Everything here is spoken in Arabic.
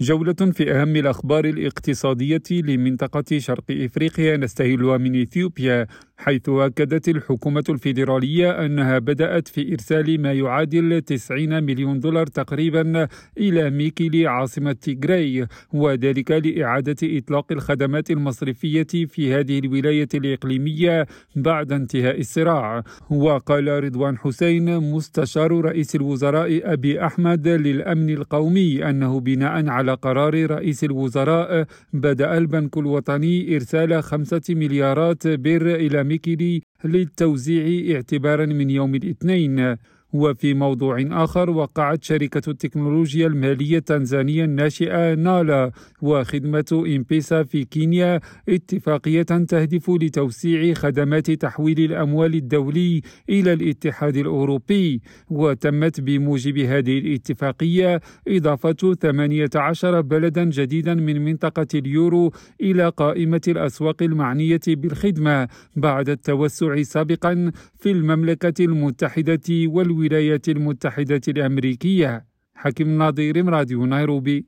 جولة في أهم الأخبار الاقتصادية لمنطقة شرق إفريقيا نستهلها من إثيوبيا. حيث أكدت الحكومة الفيدرالية أنها بدأت في إرسال ما يعادل 90 مليون دولار تقريبا إلى ميكيلي عاصمة تيغراي وذلك لإعادة إطلاق الخدمات المصرفية في هذه الولاية الإقليمية بعد انتهاء الصراع. وقال رضوان حسين مستشار رئيس الوزراء أبي أحمد للأمن القومي أنه بناء على قرار رئيس الوزراء بدأ البنك الوطني إرسال خمسة مليارات بر إلى ميكيلي للتوزيع اعتبارا من يوم الاثنين. وفي موضوع آخر وقعت شركة التكنولوجيا المالية التنزانية الناشئة نالا وخدمة إمبيسا في كينيا اتفاقية تهدف لتوسيع خدمات تحويل الأموال الدولي إلى الاتحاد الأوروبي. وتمت بموجب هذه الاتفاقية إضافة 18 بلدا جديدا من منطقة اليورو إلى قائمة الأسواق المعنية بالخدمة بعد التوسع سابقا في المملكة المتحدة والولايات الولايات المتحدة الأمريكية حكيم ناظر راديو نيروبي.